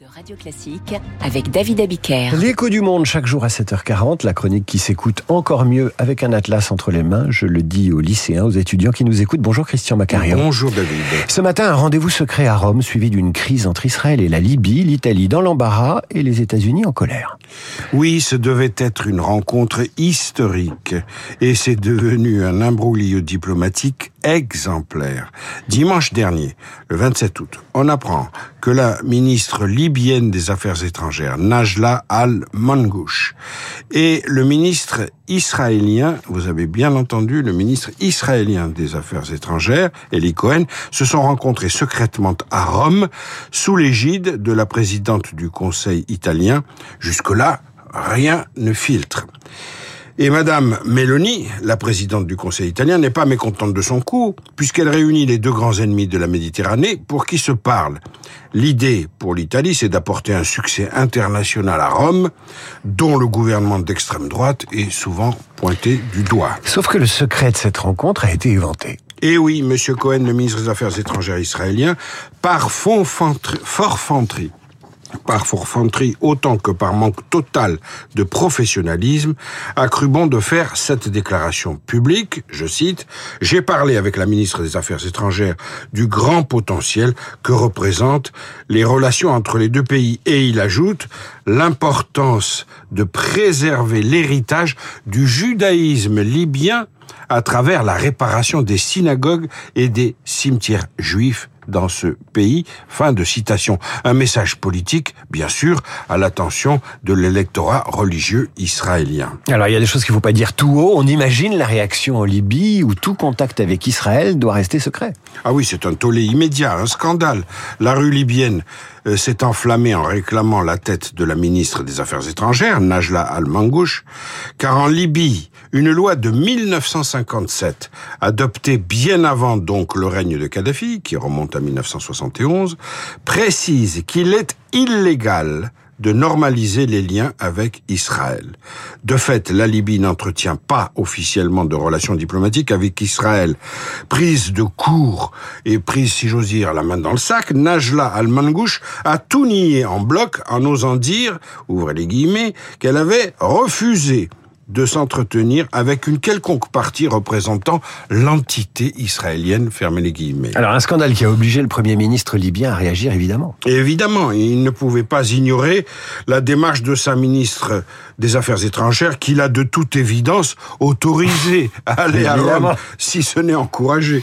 de Radio Classique avec David Abiker. L'écho du monde chaque jour à 7h40, la chronique qui s'écoute encore mieux avec un atlas entre les mains. Je le dis aux lycéens, aux étudiants qui nous écoutent. Bonjour Christian Macarion. Bonjour David. Ce matin, un rendez-vous secret à Rome suivi d'une crise entre Israël et la Libye, l'Italie dans l'embarras et les États-Unis en colère. Oui, ce devait être une rencontre historique et c'est devenu un imbroglio diplomatique exemplaire. Dimanche dernier, le 27 août, on apprend que la ministre libyenne des Affaires étrangères, Najla al-Mangouche, et le ministre israélien, vous avez bien entendu, le ministre israélien des Affaires étrangères, Eli Cohen, se sont rencontrés secrètement à Rome sous l'égide de la présidente du Conseil italien. Jusque-là, rien ne filtre. Et Madame Meloni, la présidente du Conseil italien, n'est pas mécontente de son coup, puisqu'elle réunit les deux grands ennemis de la Méditerranée pour qui se parlent. L'idée pour l'Italie, c'est d'apporter un succès international à Rome, dont le gouvernement d'extrême droite est souvent pointé du doigt. Sauf que le secret de cette rencontre a été éventé. Et oui, Monsieur Cohen, le ministre des Affaires étrangères israélien, par forfanterie, par forfanterie autant que par manque total de professionnalisme, a cru bon de faire cette déclaration publique, je cite, J'ai parlé avec la ministre des Affaires étrangères du grand potentiel que représentent les relations entre les deux pays et il ajoute l'importance de préserver l'héritage du judaïsme libyen à travers la réparation des synagogues et des cimetières juifs dans ce pays. Fin de citation. Un message politique, bien sûr, à l'attention de l'électorat religieux israélien. Alors il y a des choses qu'il ne faut pas dire tout haut. On imagine la réaction en Libye où tout contact avec Israël doit rester secret. Ah oui, c'est un tollé immédiat, un scandale. La rue libyenne s'est enflammée en réclamant la tête de la ministre des Affaires étrangères, Najla Al-Mangouche, car en Libye, une loi de 1957, adoptée bien avant donc le règne de Kadhafi, qui remonte à 1971, précise qu'il est illégal de normaliser les liens avec Israël. De fait, la Libye n'entretient pas officiellement de relations diplomatiques avec Israël. Prise de court et prise, si j'ose dire, la main dans le sac, Najla Al-Mangouche a tout nié en bloc en osant dire, ouvrez les guillemets, qu'elle avait refusé de s'entretenir avec une quelconque partie représentant l'entité israélienne, fermez les guillemets. Alors un scandale qui a obligé le Premier ministre libyen à réagir, évidemment. Et évidemment, il ne pouvait pas ignorer la démarche de sa ministre des Affaires étrangères qu'il a de toute évidence autorisé à aller à Rome, si ce n'est encouragé.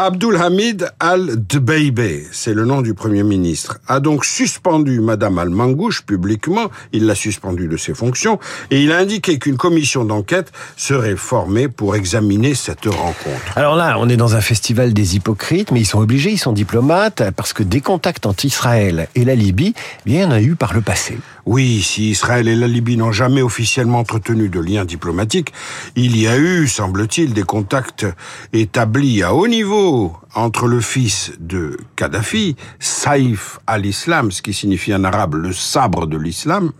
Abdul Hamid al-Dbeibe, c'est le nom du Premier ministre, a donc suspendu Madame al-Mangouche publiquement, il l'a suspendu de ses fonctions, et il a indiqué qu'une commission d'enquête serait formée pour examiner cette rencontre. Alors là, on est dans un festival des hypocrites, mais ils sont obligés, ils sont diplomates, parce que des contacts entre Israël et la Libye, bien, il y en a eu par le passé. Oui, si Israël et la Libye n'ont jamais officiellement entretenu de liens diplomatiques, il y a eu, semble-t-il, des contacts établis à haut niveau entre le fils de Kadhafi, Saïf al-Islam, ce qui signifie en arabe le sabre de l'islam,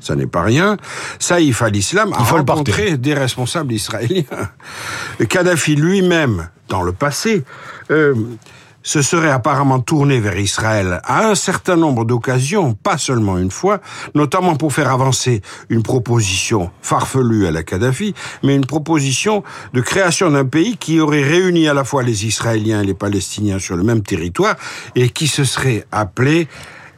ça n'est pas rien. Saïf al-Islam a rencontré des responsables israéliens. Kadhafi lui-même, dans le passé, euh, se serait apparemment tourné vers Israël à un certain nombre d'occasions, pas seulement une fois, notamment pour faire avancer une proposition farfelue à la Kadhafi, mais une proposition de création d'un pays qui aurait réuni à la fois les Israéliens et les Palestiniens sur le même territoire et qui se serait appelé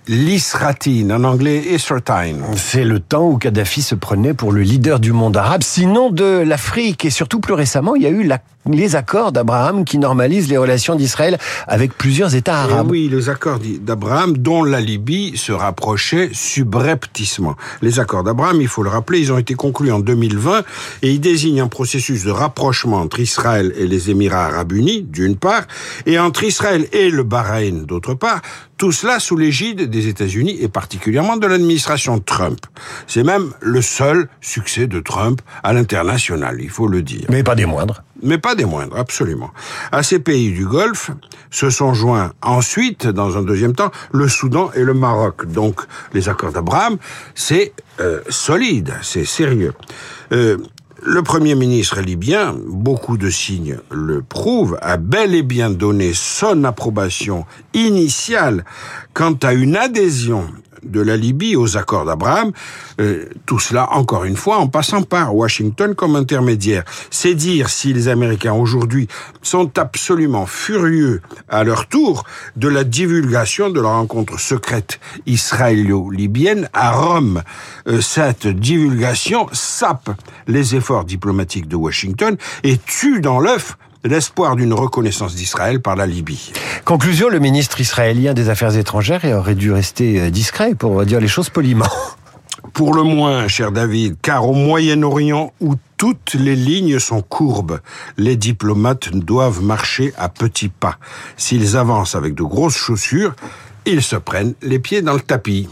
l'Isratine, en anglais Isratine. C'est le temps où Kadhafi se prenait pour le leader du monde arabe, sinon de l'Afrique. Et surtout, plus récemment, il y a eu les accords d'Abraham qui normalisent les relations d'Israël avec plusieurs États eh arabes. oui, les accords d'Abraham dont la Libye se rapprochait subrepticement. Les accords d'Abraham, il faut le rappeler, ils ont été conclus en 2020 et ils désignent un processus de rapprochement entre Israël et les Émirats arabes unis, d'une part, et entre Israël et le Bahreïn, d'autre part, tout cela sous l'égide des États-Unis et particulièrement de l'administration Trump. C'est même le seul succès de Trump à l'international, il faut le dire. Mais pas des moindres. Mais pas des moindres, absolument. À ces pays du Golfe se sont joints ensuite, dans un deuxième temps, le Soudan et le Maroc. Donc, les accords d'Abraham, c'est euh, solide, c'est sérieux. Euh, le Premier ministre libyen, beaucoup de signes le prouvent, a bel et bien donné son approbation initiale quant à une adhésion de la Libye aux accords d'Abraham. Euh, tout cela, encore une fois, en passant par Washington comme intermédiaire. C'est dire si les Américains aujourd'hui sont absolument furieux à leur tour de la divulgation de la rencontre secrète israélo-libyenne à Rome. Euh, cette divulgation sape les efforts diplomatiques de Washington et tue dans l'œuf l'espoir d'une reconnaissance d'Israël par la Libye. Conclusion, le ministre israélien des Affaires étrangères aurait dû rester euh, discret pour dire les choses poliment. Pour le moins, cher David, car au Moyen-Orient où toutes les lignes sont courbes, les diplomates doivent marcher à petits pas. S'ils avancent avec de grosses chaussures, ils se prennent les pieds dans le tapis.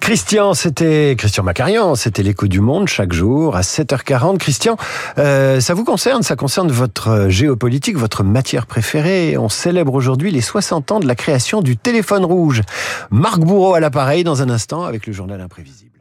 Christian, c'était Christian Macarian, c'était l'écho du monde chaque jour à 7h40. Christian, euh, ça vous concerne, ça concerne votre géopolitique, votre matière préférée. On célèbre aujourd'hui les 60 ans de la création du téléphone rouge. Marc Bourreau à l'appareil dans un instant avec le journal imprévisible.